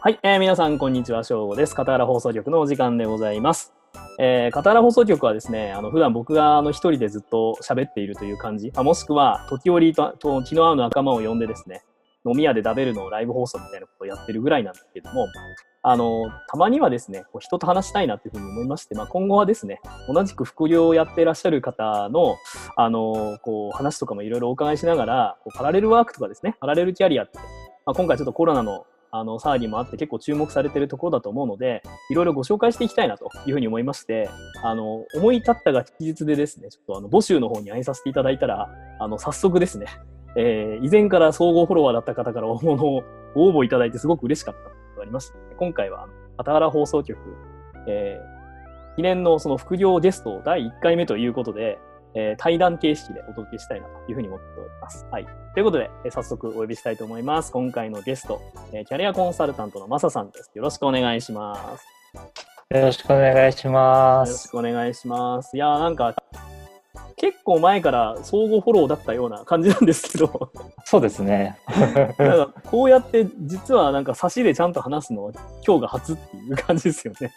はい、えー、皆さん、こんにちは。正午です。片原放送局のお時間でございます。えー、片原放送局はですね、あの普段僕があの一人でずっと喋っているという感じ、あ、もしくは時折とと気の合う仲間を呼んでですね、飲み屋で食べるのをライブ放送みたいなことをやってるぐらいなんですけども、あの、たまにはですね、こう人と話したいなっていうふうに思いまして、まあ、今後はですね、同じく副業をやってらっしゃる方の、あの、こう、話とかもいろいろお伺いしながら、こうパラレルワークとかですね、パラレルキャリアって、まあ、今回ちょっとコロナのあの騒ぎもあって結構注目されてるところだと思うのでいろいろご紹介していきたいなというふうに思いましてあの思い立ったが吉日でですねちょっとあの募集の方に会いさせていただいたらあの早速ですね、えー、以前から総合フォロワーだった方から応募の応募いただいてすごく嬉しかったことがありまして、今回は片原放送局、えー、記念のその副業ゲスト第1回目ということで、えー、対談形式でお届けしたいなというふうに思っております。はい。ということで、えー、早速お呼びしたいと思います。今回のゲスト、えー、キャリアコンサルタントのマサさんです。よろしくお願いします。よろしくお願いします。よろしくお願いします。いやなんか、結構前から相互フォローだったような感じなんですけどそうですね。なんかこうやって実はなんか差しでちゃんと話すの今日が初っていう感じですよね。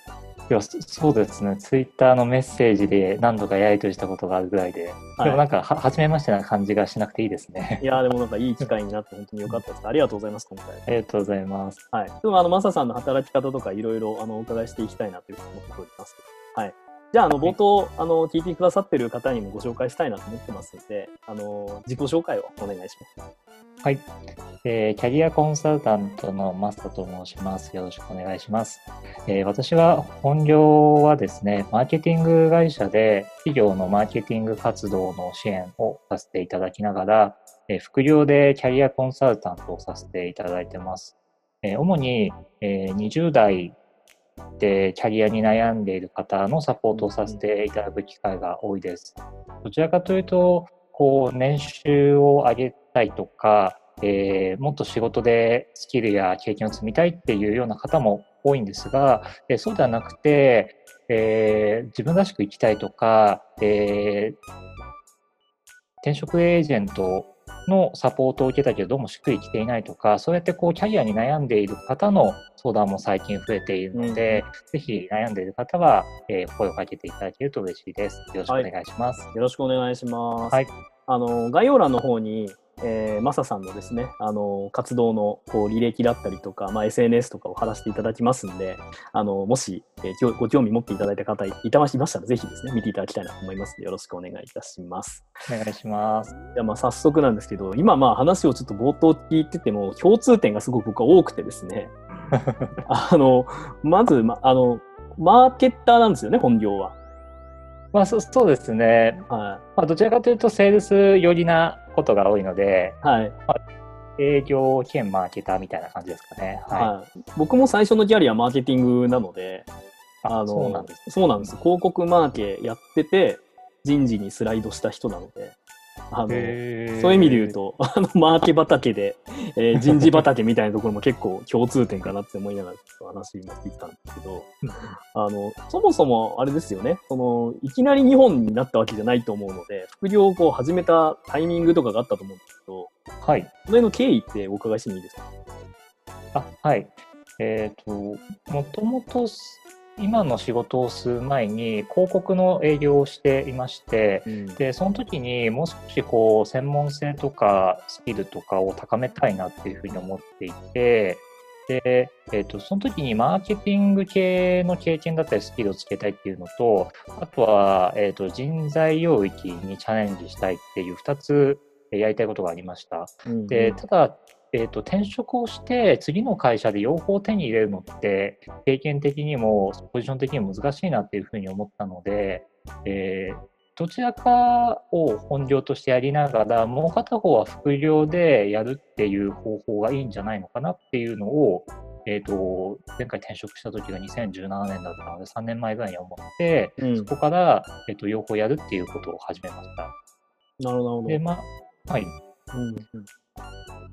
いやそうですね、ツイッターのメッセージで何度かやり取りしたことがあるぐらいで、はい、でもなんかは、初めましてな感じがしなくていいですね。いやでもなんかいい機会になって本当によかったです。ありがとうございます、今回。ありがとうございます。はい。でもあの、マサさんの働き方とかいろいろあのお伺いしていきたいなというふうに思っておりますはい。じゃあ、あの、冒頭、あの、聞いてくださってる方にもご紹介したいなと思ってますので、あの、自己紹介をお願いします。はい、えー、キャリアコンサルタントのマスタと申します。よろしくお願いします。えー、私は本業はですね、マーケティング会社で企業のマーケティング活動の支援をさせていただきながら、えー、副業でキャリアコンサルタントをさせていただいてます。えー、主に、えー、20代でキャリアに悩んでいる方のサポートをさせていただく機会が多いです。どちらかというと、こう年収を上げたいとか、えー、もっと仕事でスキルや経験を積みたいっていうような方も多いんですが、えー、そうではなくて、えー、自分らしく生きたいとか、え転職エージェントのサポートを受けたけどどうもしっくりきていないとかそうやってこうキャリアに悩んでいる方の相談も最近増えているので、うん、ぜひ悩んでいる方は、えー、声をかけていただけると嬉しいです。よろしくお願いします。はい、よろしくお願いします。はい。あの概要欄の方にえー、マサさんのですね、あの活動のこう履歴だったりとか、まあ、SNS とかを貼らせていただきますんで、あのもし、えー、ご興味持っていただいた方いたましましたら、ぜひですね、見ていただきたいなと思いますので、よろしくお願いいたします。お願いします。じゃまあ早速なんですけど、今まあ話をちょっと冒頭聞いてても、共通点がすごく僕は多くてですね、あのまず、ま、あのマーケッターなんですよね、本業は。まあ、そそうですね、はいまあ、どちらかというとセールス寄りなことが多いので、はい。まあ、営業兼マーケターみたいな感じですかね、はい、はい、僕も最初のキャリアマーケティングなのであのそうなんです、そうなんです。広告マーケやってて人事にスライドした人なのであのそういう意味で言うと あのマーケ畑で、えー、人事畑みたいなところも結構共通点かなって思いながら話今聞いてたんですけどあのそもそもあれですよね。そのいきなり日本になったわけじゃないと思うので副業をこう始めたタイミングとかがあったと思うんですけど、はい、その辺の経緯ってお伺いしてもいいですか？あはい。えっ、ー、ともともと今の仕事をする前に広告の営業をしていまして、うん、でその時にもう少しこう専門性とかスキルとかを高めたいなっていうふうに思っていてで、えーと、その時にマーケティング系の経験だったりスキルをつけたいっていうのとあとは、えーと、人材領域にチャレンジしたいっていう2つやりたいことがありました。うん、でただえーと、転職をして次の会社で両方手に入れるのって経験的にもポジション的にも難しいなっていうふうに思ったので、えー、どちらかを本業としてやりながらもう片方は副業でやるっていう方法がいいんじゃないのかなっていうのを、えーと、前回転職した時が2017年だったので3年前ぐらいに思って、うん、そこから、えーと、両方やるっていうことを始めました。なるほど。でまはい、うんうん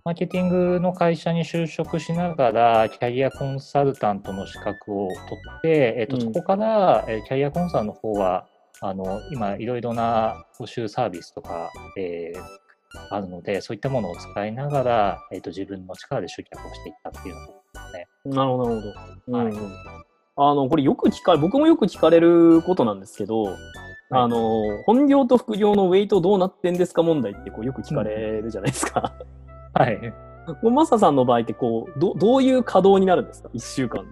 マーケティングの会社に就職しながら、キャリアコンサルタントの資格を取って、えっとうんそこから、えーキャリアコンサルの方は、あの今、いろいろな募集サービスとか、えーあるので、そういったものを使いながら、えっと自分の力で集客をしていったっていうのですね。なるほど、なるほど。はいうんうんあの、これよく聞かれ、僕もよく聞かれることなんですけど、あの、本業と副業のウェイトどうなってんですか問題ってこうよく聞かれるじゃないですか。はい。こうマサさんの場合ってこうど、どういう稼働になるんですか ?1 週間で。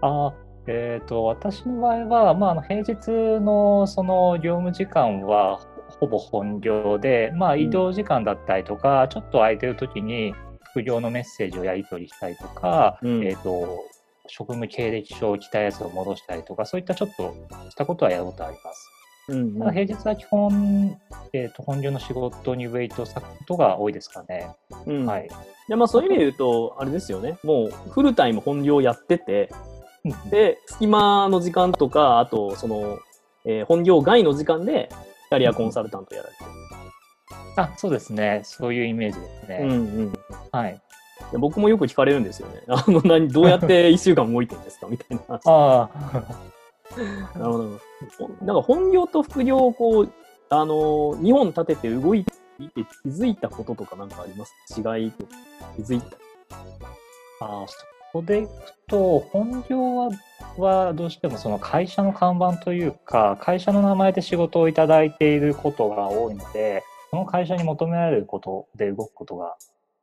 あーえー、と私の場合は、まあ、平日のその業務時間はほぼ本業で、まあ、ん移動時間だったりとか、ちょっと空いてる時に副業のメッセージをやり取りしたりとか、うんえー、と職務経歴書を来たやつを戻したりとかそういったちょっとしたことはやることあります。うんただ平日は基本、えー、と本業の仕事にウェイトを割くことが多いですかね。うんはい、でまあ、そういう意味で言うと、あれですよね。もうフルタイム本業やってて、うんで、隙間の時間とか、あと、その、えー本業外の時間で、キャリアコンサルタントやられてる。あそうですね、そういうイメージですね。うんうん。はい、で僕もよく聞かれるんですよね。あの何どうやって1週間動いてるんですか？みたいな話。ああ なるほど。ほなんか本業と副業をこう、あのー、2本立てて動いて気づいたこととかなんかあります？違いと気づいた。あーそこでいくと、本業ははどうしてもその会社の看板というか、会社の名前で仕事をいただいていることが多いので、その会社に求められることで動くことが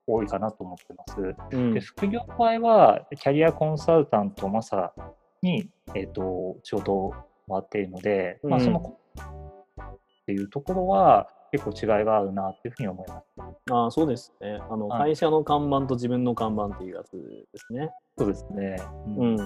多いかなと思ってます。うんで副業の場合は、キャリアコンサルタントマサに、えー、と仕事を回っているので、まあ、うんそのっていうところは結構違いがあるなっていうふうに思います。ああ、そうですね。あの、はい会社の看板と自分の看板っていうやつですね。そうですね。ううんん。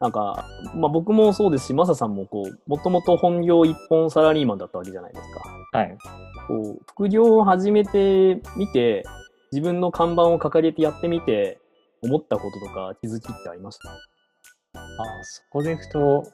なんか、まあ僕もそうですし、マサさんもこう、もともと本業一本サラリーマンだったわけじゃないですか。はい。こう、副業を始めてみて、自分の看板を掲げてやってみて、思ったこととか気づきってありました？あそこでいくと、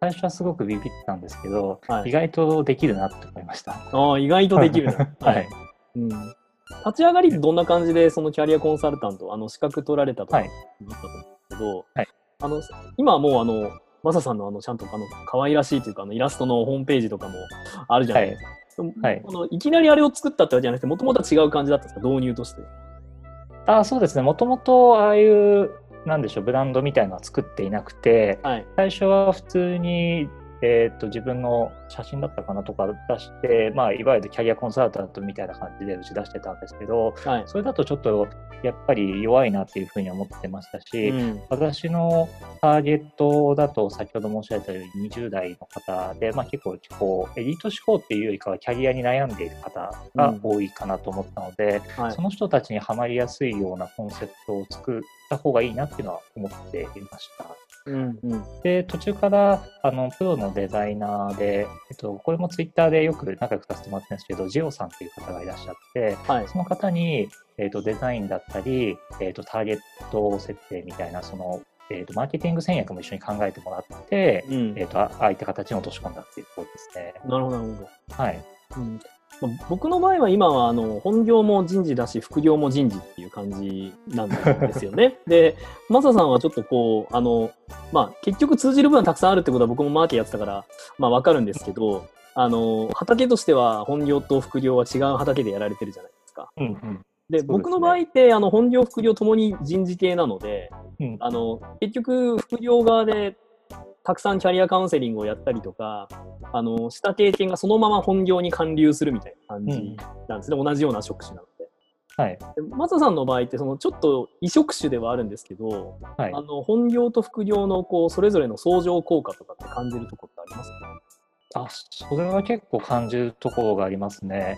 最初はすごくビビったんですけど、はい意外とできるなって思いました。ああ、意外とできるな。はい。うん。立ち上がりってどんな感じで、そのキャリアコンサルタント、あの、資格取られたとか、はい言ったと思うんですけど、はいあの、今はもう、あの、マサさんのあの、ちゃんと、あの、可愛らしいというか、あの、イラストのホームページとかもあるじゃないですか。はいあのいきなりあれを作ったってわけじゃなくて、もともとは違う感じだったんですか、導入として。あそうですね。もともとああいう、なんでしょう、ブランドみたいなのは作っていなくて、はい。最初は普通に、えー、と自分の写真だったかなとか出して、まあ、いわゆるキャリアコンサルタントみたいな感じで打ち出してたんですけど、はい。それだとちょっとやっぱり弱いなっていうふうに思ってましたし、うん。私のターゲットだと先ほど申し上げたように20代の方で、まあ、結構こうエリート志向っていうよりかはキャリアに悩んでいる方が多いかなと思ったので、はいそ。の人たちにはまりやすいようなコンセプトを作った方がいいなっていうのは思っていました。うん。うん。で、途中からあのプロのデザイナーで、えっと、これもツイッターでよく仲良くさせてもらってるんですけど、ジオさんっていう方がいらっしゃって、はい。その方に、えっとデザインだったり、えっとターゲット設定みたいな、その、えっとマーケティング戦略も一緒に考えてもらって、うん。えっとあああいった形に落とし込んだっていうところですね。なるほど、なるほど。はい。うんまあ僕の場合は今はあの本業も人事だし副業も人事っていう感じなんですよね。で、マサさんはちょっとこう、あの、まあ結局通じる部分たくさんあるってことは僕もマーケやってたから、まあわかるんですけど、あの、畑としては本業と副業は違う畑でやられてるじゃないですか。うんうん。で、ね僕の場合ってあの本業副業ともに人事系なので、うんあの、結局副業側でたくさんキャリアカウンセリングをやったりとか、あの、した経験がそのまま本業に還流するみたいな感じうんなんですね。同じような職種なので。はい。でマサさんの場合って、そのちょっと異職種ではあるんですけど、はいあ。の本業と副業のこうそれぞれの相乗効果とかって感じるところってありますか、あ、それは結構感じるところがありますね。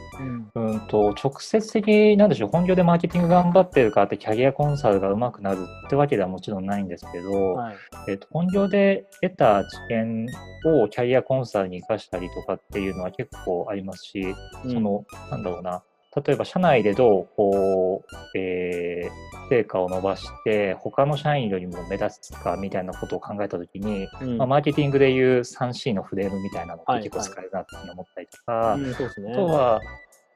うん。うんと、直接的に、なんでしょう、本業でマーケティング頑張ってるからって、キャリアコンサルが上手くなるってわけではもちろんないんですけど、はい。えっと本業で得た知見をキャリアコンサルに生かしたりとかっていうのは結構ありますし、うん。その、なんだろうな、例えば社内でどう、こう、えー成果を伸ばして、他の社員よりも目立つかみたいなことを考えたときに、うんまあ、マーケティングでいう 3C のフレームみたいなのはいって結構使えるなっていうふうに思ったりとか、ね。あとは、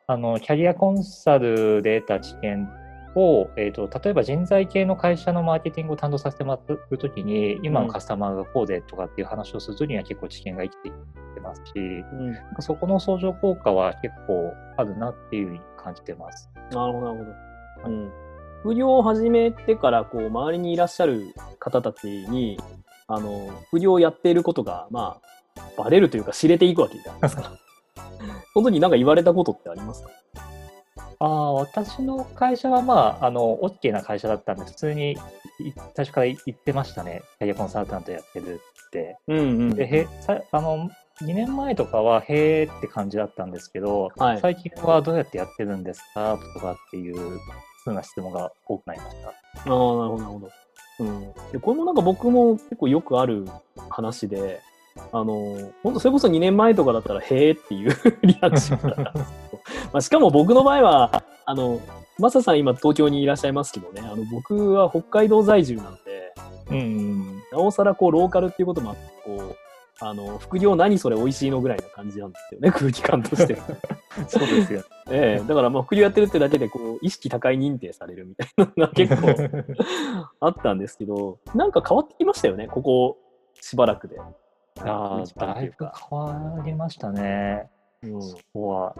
あの、キャリアコンサルで得た知見を、えーと、例えば人材系の会社のマーケティングを担当させてもらうときに、今のカスタマーがこうでとかっていう話をするときには結構知見が生きていってますし、うん、なんかそこの相乗効果は結構あるなっていうふうに感じてます。なるほど、なるほど。うん副業を始めてからこう周りにいらっしゃる方たちにあの副業をやっていることがまあバレるというか知れていくわけじゃないですか。その時に何か言われたことってありますか？あ私の会社は、まあ、あの、OK な会社だったんで、普通に最初から言ってましたね。キャリアコンサルタントやってるって。うんうん、でへさあの2年前とかは、へーって感じだったんですけど、はい、最近はどうやってやってるんですか？とかっていうふうな質問が多くなりました。ああ、なるほど、なるほど。うん、でこれもなんか僕も結構よくある話で、あの、本当それこそ2年前とかだったら、へえっていう リアクションだったんですけど、まあ、しかも僕の場合は、あの、マサさん今東京にいらっしゃいますけどね、あの僕は北海道在住なんで、うん、なおさらこうローカルっていうこともあって、こう、あの、副業何それ美味しいのぐらいな感じなんですよね、空気感として。そうですよ。ええだからまあ副業やってるってだけで、こう、意識高い認定されるみたいなのが 結構あったんですけど、なんか変わってきましたよね、ここしばらくで。ああ、だいぶ変わりましたね。うん、そこは。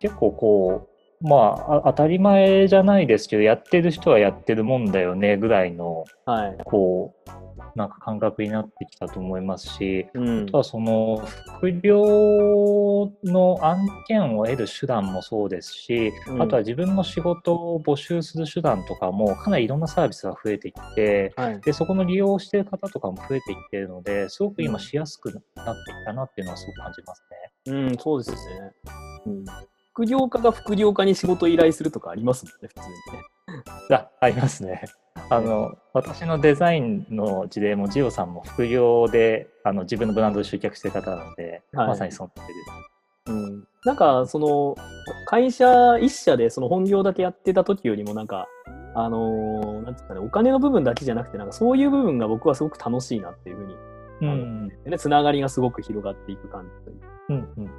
結構こう、まあ、当たり前じゃないですけど、やってる人はやってるもんだよねぐらいの、はい、こう、なんか感覚になってきたと思いますし、うん、あとはその副業の案件を得る手段もそうですし、うん、あとは自分の仕事を募集する手段とかもかなりいろんなサービスが増えてきて、はい、でそこの利用している方とかも増えてきているのですごく今しやすくなってきたなっていうのはすごく感じますね。うん、そうですね。うん副業家が副業家に仕事を依頼するとかありますもんね、普通にね。あありますね。あの私のデザインの事例もジオさんも副業であの自分のブランドで集客してる方なので、はい、まさにその通りです。うん、なんかその会社一社でその本業だけやってた時よりもなんかあのー、なんていうかねお金の部分だけじゃなくてなんかそういう部分が僕はすごく楽しいなっていうふうに、うん、ね、つながりがすごく広がっていく感じという。うんうん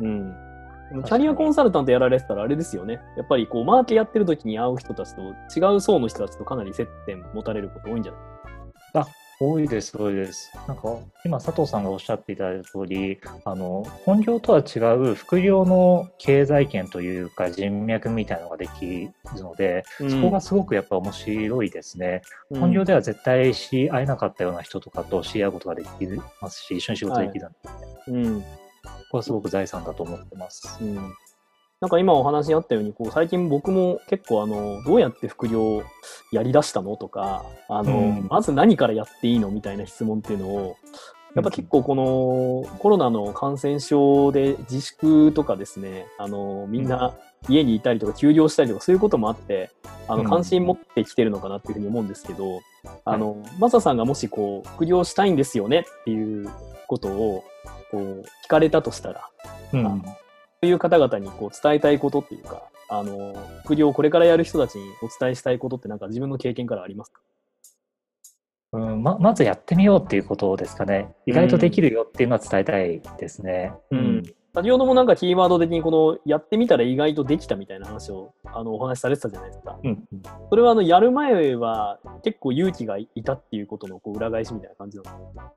うん、うんキャリアコンサルタントやられてたらあれですよね。やっぱりこう、マーケやってる時に会う人たちと違う層の人たちとかなり接点持たれること多いんじゃない？あ、多いです、多いです。なんか、今、佐藤さんがおっしゃっていただいた通り、あの、本業とは違う副業の経済圏というか人脈みたいなのができるので、うん、そこがすごくやっぱ面白いですね。うん、本業では絶対知り合えなかったような人とかと知り合うことができますし、一緒に仕事できるんで、はい、うんこれはすごく財産だと思ってます。うん。なんか今お話にあったように、こう最近僕も結構あの、どうやって副業やりだしたのとか、あの、うん、まず何からやっていいのみたいな質問っていうのを、やっぱ結構このコロナの感染症で自粛とかですね、あの、みんな家にいたりとか休業したりとかそういうこともあって、あの、関心持ってきてるのかなっていうふうに思うんですけど、あの、マサさんがもしこう、副業したいんですよねっていうことを、こう聞かれたとしたら、うん、そういう方々にこう伝えたいことっていうか、あの副業をこれからやる人たちにお伝えしたいことってなんか自分の経験からありますか？うんままずやってみようっていうことですかね。意外とできるよっていうのは伝えたいですね。うん、うん、先ほどもなんかキーワード的にこのやってみたら意外とできたみたいな話をあのお話しされてたじゃないですか。うん、それはあのやる前は結構勇気がいたっていうことのこう裏返しみたいな感じなんですか？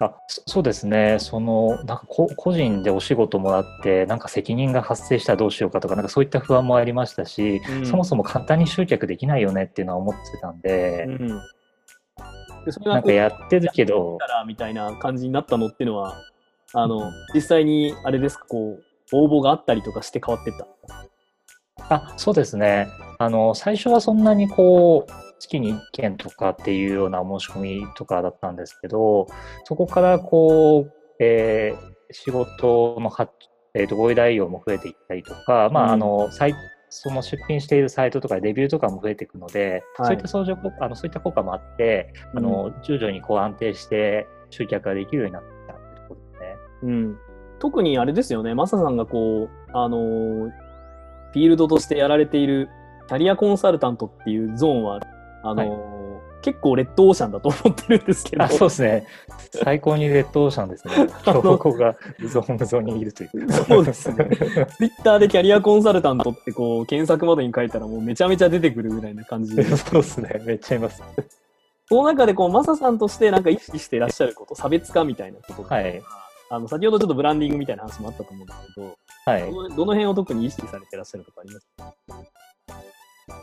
あそうですね、そのなんか個人でお仕事もらって、なんか責任が発生したらどうしようかとか、なんかそういった不安もありましたし、うん、そもそも簡単に集客できないよねっていうのは思ってたんで、うん、でそれなんかやってるけど。みたいな感じになったのっていうのは、あの、うん、実際にあれですか、こう、応募があったりとかして変わってった？あそうですね。あの、最初はそんなにこう、月に1件とかっていうような申し込みとかだったんですけど、そこからこう、えー、仕事のは、えーと、ご依頼量も増えていったりとか、まあ、あの、その出品しているサイトとかレビューとかも増えていくので、はい、そういった相乗あのそういった効果もあって、うん、あの徐々にこう安定して集客ができるようになってきたというところですね。うん、特にあれですよね、マサさんがこう、あのフィールドとしてやられているキャリアコンサルタントっていうゾーンはあの、はい、結構レッドオーシャンだと思ってるんですけど。あそうですね。最高にレッドオーシャンですね。標高が無造無造にいるという。そうですね。ツイッターでキャリアコンサルタントってこう検索窓に書いたらもうめちゃめちゃ出てくるぐらいな感じで。そうですね。めっちゃいます。その中でこうマサさんとしてなんか意識していらっしゃること、差別化みたいなこととか、はい。あの先ほどちょっとブランディングみたいな話もあったと思うんですけど、はいど。のどの辺を特に意識されていらっしゃるとかありますか？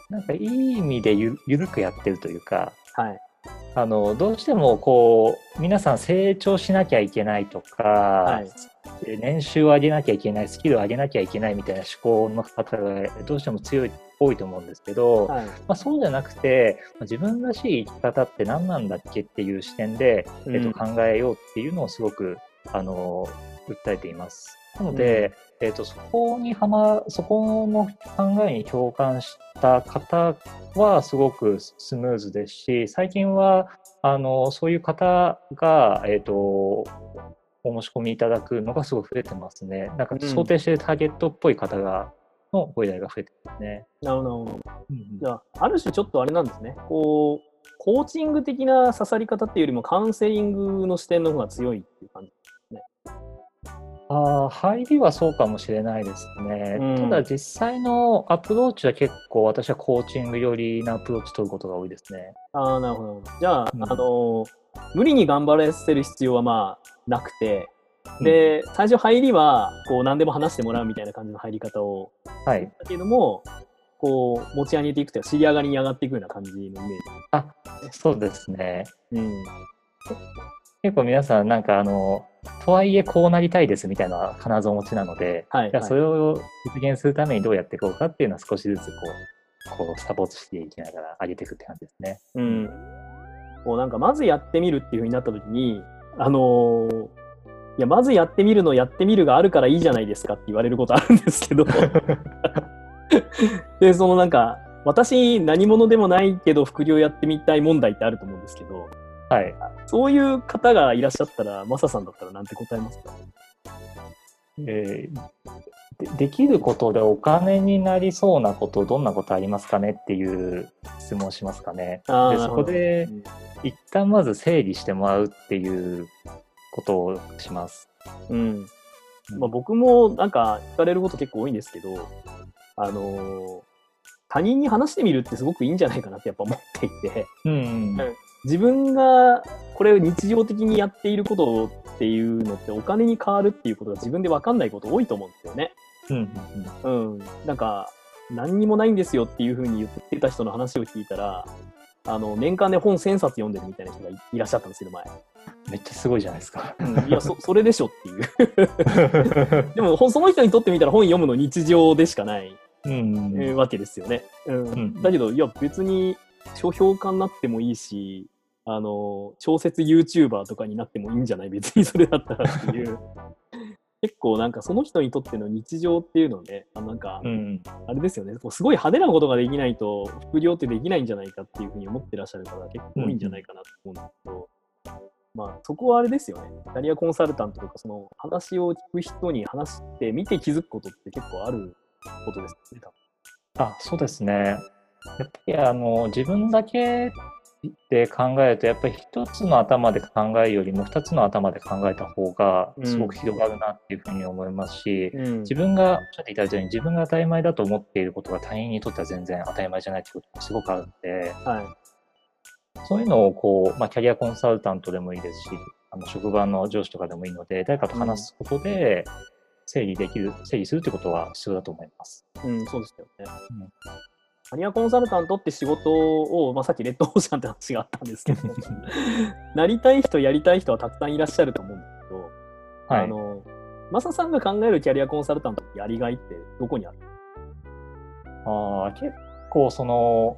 なんかいい意味でゆゆるくやってるというか、はい。あのどうしてもこう皆さん成長しなきゃいけないとか、はい。え年収を上げなきゃいけないスキルを上げなきゃいけないみたいな思考の方がどうしても強い多いと思うんですけど、はい。まあ、そうじゃなくてまあ自分らしい生き方って何なんだっけっていう視点で、えっうんと考えようっていうのをすごくあの訴えています。なので、えっとそこにはまそこの考えに共感した方はすごくスムーズですし最近はあのそういう方が、えっとお申し込みいただくのがすごく増えてますね。なんかうん想定してターゲットっぽい方がのご依頼が増えてますね。なるほど。なるほどうんじゃあ、ある種ちょっとあれなんですね。こう、コーチング的な刺さり方っていうよりもカウンセリングの視点の方が強いっていう感じ。あー入りはそうかもしれないですね。うんただ実際のアプローチは結構私はコーチング寄りなアプローチ取ることが多いですね。ああ、なるほど。じゃあ、うんあの、無理に頑張らせる必要はまあなくて、で、最初入りは、こう、何でも話してもらうみたいな感じの入り方を、うん、はい。だけども、こう、持ち上げていくというか、尻上がりに上がっていくような感じのイメージ。あそうですね。うん。結構皆さんなんかあの、とはいえこうなりたいですみたいなのは必ずお持ちなので、はい。じゃそれを実現するためにどうやっていこうかっていうのは少しずつこう、こうサポートしていきながら上げていくって感じですね。うん。こうなんか、まずやってみるっていうふうになったときに、あのーいや、まずやってみるのやってみるがあるからいいじゃないですかって言われることあるんですけど、で、そのなんか、私何者でもないけど副業やってみたい問題ってあると思うんですけど、はい。そういう方がいらっしゃったら、マサさんだったらなんて答えますか？えーでできることでお金になりそうなこと、どんなことありますかねっていう質問をしますかね。でそこでうん一旦まず整理してもらうっていうことをします。うん。まあ、僕もなんか聞かれること結構多いんですけど、あのー他人に話してみるってすごくいいんじゃないかなってやっぱ思っていて、うんうん 自分がこれを日常的にやっていることっていうのってお金に変わるっていうことが自分で分かんないこと多いと思うんですよね。うんうんうん。なんか、何にもないんですよっていうふうに言ってた人の話を聞いたら、あの、年間で本1000冊読んでるみたいな人がいいらっしゃったんですけど、前。めっちゃすごいじゃないですか。うん、いや、そ、それでしょっていう。でも、その人にとってみたら本読むの日常でしかない、うんうんえーわけですよね。うん。んだけど、いや、別に書評家になってもいいし、あの、小説 YouTuber とかになってもいいんじゃない？別にそれだったらっていう。結構なんかその人にとっての日常っていうのね、あなんか、うんあれですよね、こうすごい派手なことができないと、副業ってできないんじゃないかっていうふうに思ってらっしゃる方が結構多いんじゃないかなと思うんですけど、まあそこはあれですよね、キャリアコンサルタントとか、その話を聞く人に話してみて気づくことって結構あることですね、多あそうですね。やっぱりあの自分だけで考えると、やっぱり一つの頭で考えるよりも二つの頭で考えた方がすごく広がるなっていうふうに思いますし、分。自分がおっしゃっていただいたように自分が当たり前だと思っていることが他人にとっては全然当たり前じゃないってことがすごくあるので、はそういうのをこう、まあ、キャリアコンサルタントでもいいですし、あの職場の上司とかでもいいので、誰かと話すことで整理できる、整理するってことは必要だと思います。い。うん、そうですよね。うんキャリアコンサルタントって仕事を、まあ、さっきレッドオーシャンって話があったんですけど、なりたい人、やりたい人はたくさんいらっしゃると思うんですけど、はい。あの、マサさんが考えるキャリアコンサルタントのやりがいってどこにある？あー結構その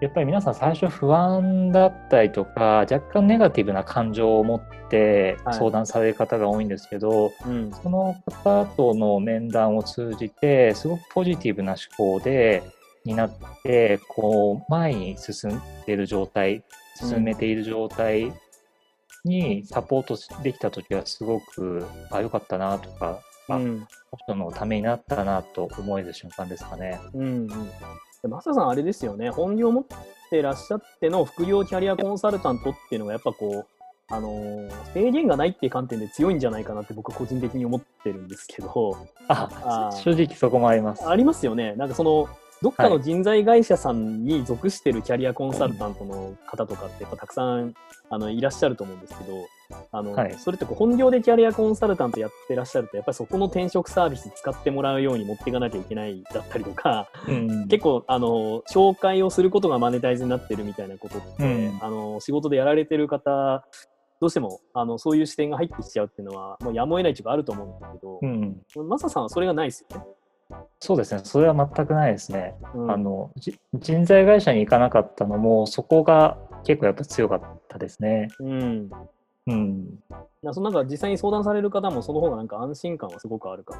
やっぱり皆さん最初不安だったりとか若干ネガティブな感情を持ってはい。相談される方が多いんですけど、うん。その方との面談を通じてすごくポジティブな思考でになってこう前に進んでいる状態進めている状態にサポートできた時はすごくあ良かったなとかあうん人のためになったなと思える瞬間ですかね。うんうん。でマサさん、あれですよね、本業持ってらっしゃっての副業キャリアコンサルタントっていうのが、やっぱこう、あのー制限がないっていう観点で強いんじゃないかなって僕は個人的に思ってるんですけど、ああー正直そこもあります。ありますよね。なんかその、どっかの人材会社さんに属してるキャリアコンサルタントの方とかってやっぱたくさんあのいらっしゃると思うんですけど、あのはい。それってこう本業でキャリアコンサルタントやってらっしゃると、やっぱりそこの転職サービス使ってもらうように持っていかなきゃいけないだったりとか、うん。結構あの紹介をすることがマネタイズになってるみたいなことって、うん。あの仕事でやられてる方どうしてもあのそういう視点が入ってきちゃうっていうのはもうやむを得ないっていうかあると思うんですけど、うん、マサさんはそれがないですよね。そうですね、それは全くないですね。うんあのじ人材会社に行かなかったのも、そこが結構やっぱ強かったですね。うんうん、なそのなんか実際に相談される方もその方がなんか安心感はすごくあるか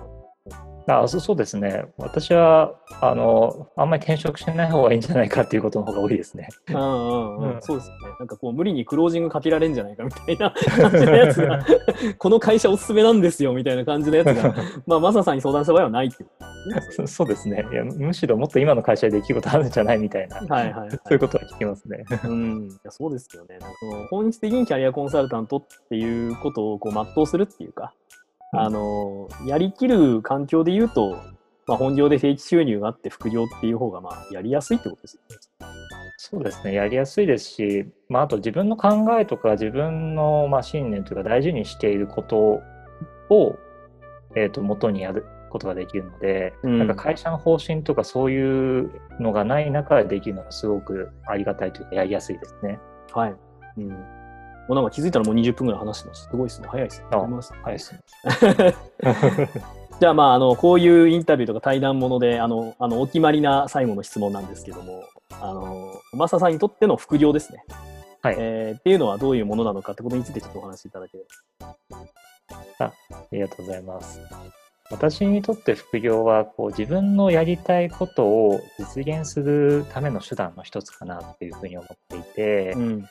な。あそそうですね、私はあのあんまり転職しない方がいいんじゃないかっていうことの方が多いですね。うんうんうんうんそうですよね。なんかこう無理にクロージングかけられんじゃないかみたいな感じのやつが、この会社おすすめなんですよみたいな感じのやつが、まあマサさんに相談した場合はないってことですね。そそうですねいや、むしろもっと今の会社でできることあるんじゃないみたいな、はいはい、はい。そういうことは聞きますね。うん、いやそうですよね。なんかその本質的にキャリアコンサルタントっていうことをこう全うするっていうか、うんあのやりきる環境で言うと、まあ、本業で定期収入があって副業っていう方がまあやりやすいってことですよね。そうですね、やりやすいですし、まあ、あと自分の考えとか自分のまあ信念というか大事にしていることを、えー、と元にやることができるので、うんなんか会社の方針とかそういうのがない中でできるのがすごくありがたいというかやりやすいですね。はい。うん。もうなんか気づいたらもう20分ぐらい話してます。すごいですね。早いですね。あありがとうございはい、ますじゃあまあ、あの、こういうインタビューとか対談もので、あの、あのお決まりな最後の質問なんですけども、あの、マサさんにとっての副業ですね。はいえーっていうのはどういうものなのかってことについてちょっとお話しいただけれありがとうございます。私にとって副業はこう自分のやりたいことを実現するための手段の一つかなっていうふうに思っていて、ば。うん。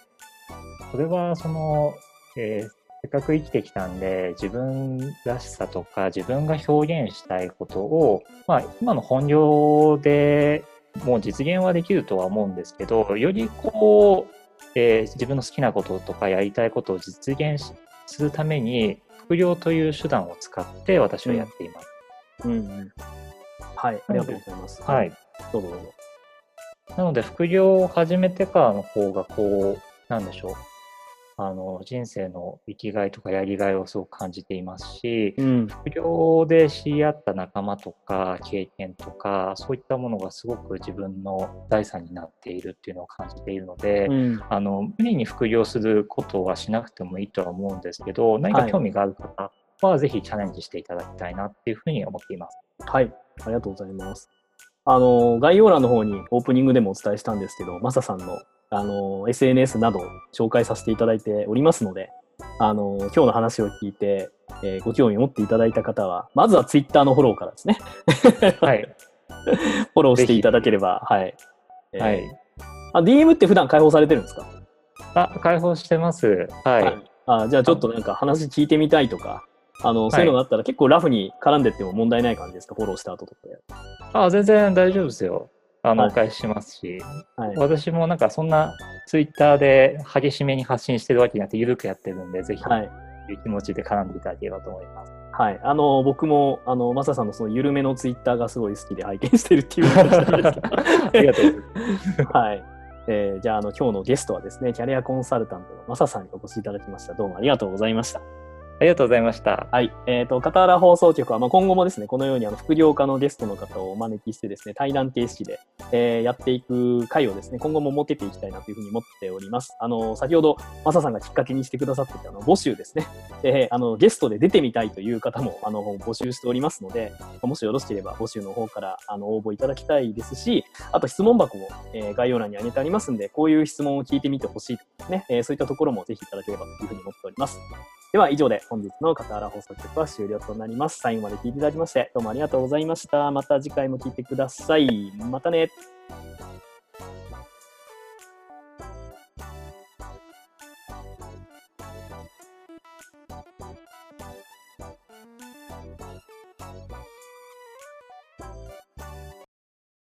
それはその、えーせっかく生きてきたんで自分らしさとか自分が表現したいことを、まあ、今の本業でもう実現はできるとは思うんですけどよりこう、えー自分の好きなこととかやりたいことを実現しするために副業という手段を使って私はやっています。うんうん。はい。ありがとうございます。はい。どうぞどうぞ。なので副業を始めてからの方がこうなんでしょうあの人生の生きがいとかやりがいをすごく感じていますし、うん。副業で知り合った仲間とか経験とかそういったものがすごく自分の財産になっているっていうのを感じているので、うん。あの無理に副業することはしなくてもいいとは思うんですけど何か興味がある方はぜひチャレンジしていただきたいなっていうふうに思っています。はい。ありがとうございます。あの、概要欄の方にオープニングでもお伝えしたんですけど、マサさんの、あの、SNS などを紹介させていただいておりますので、あの、今日の話を聞いて、えーご興味を持っていただいた方は、まずは Twitter のフォローからですね、はい、フォローしていただければ、はい。えーはい、あ、DM って普段開放されてるんですか？あ開放してます。はい。あじゃあちょっとなんか話聞いてみたいとか、あの、そういうのがあったら結構ラフに絡んでっても問題ない感じですか？フォローした後とか。で。あ全然大丈夫ですよ。あの、はいお返ししますし、はい。私もなんかそんなツイッターで激しめに発信してるわけじゃなくて、緩くやってるんで、ぜひ、はい。という気持ちで絡んでいただければと思います。はい。あの、僕も、あの、マサさんのその緩めのツイッターがすごい好きで拝見してるっていう感じなんですけどありがとうございます。はい。えーじゃあ、あの、今日のゲストはですね、キャリアコンサルタントのマサさんにお越しいただきました。どうもありがとうございました。ありがとうございました。はい。えっ、と、片原放送局は、まあ、今後もですね、このようにあの副業家のゲストの方をお招きしてですね、対談形式で、えーやっていく回をですね、今後も設けていきたいなというふうに思っております。あの、先ほど、マサさんがきっかけにしてくださってたあの募集ですね。えーあの、ゲストで出てみたいという方も、あの、募集しておりますので、もしよろしければ募集の方から、あの、応募いただきたいですし、あと質問箱も、えー概要欄に挙げてありますんで、こういう質問を聞いてみてほしいとかね、えーそういったところもぜひいただければというふうに思っております。では以上で本日の片原放送局は終了となります。最後まで聞いていただきましてどうもありがとうございました。また次回も聞いてください。またね。